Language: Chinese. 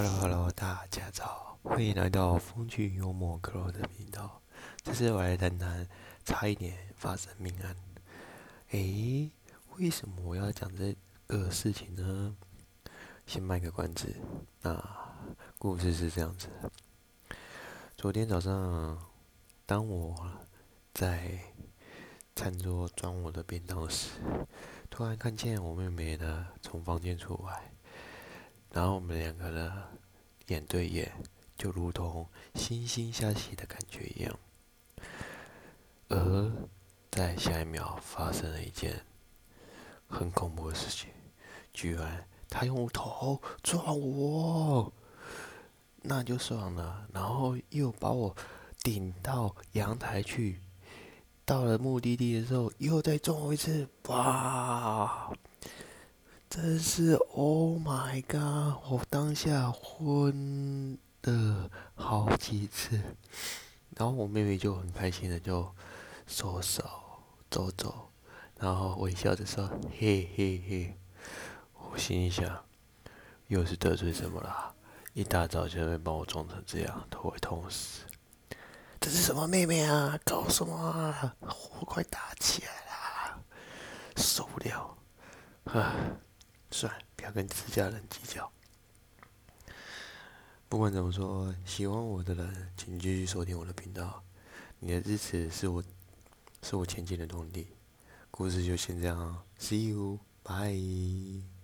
Hello Hello，大家早，欢迎来到风趣幽默 Crow 的频道。这次我来谈谈差一点发生命案。诶，为什么我要讲这个事情呢？先卖个关子。那故事是这样子：昨天早上，当我在餐桌装我的便当时，突然看见我妹妹呢从房间出来。然后我们两个呢眼对眼，就如同惺惺相惜的感觉一样。而在下一秒发生了一件很恐怖的事情，居然他用头撞我，那就算了，然后又把我顶到阳台去。到了目的地的时候，又再撞我一次，哇！真是 Oh my God！我当下昏了好几次，然后我妹妹就很开心的就收手走走，然后微笑着说：“嘿嘿嘿。”我心里想，又是得罪什么了？一大早就被把我撞成这样，头会痛死！这是什么妹妹啊？搞什么啊？火快打起来啦！受不了！啊！算了，不要跟自家人计较。不管怎么说，喜欢我的人，请继续收听我的频道。你的支持是我，是我前进的动力。故事就先这样，See you，bye。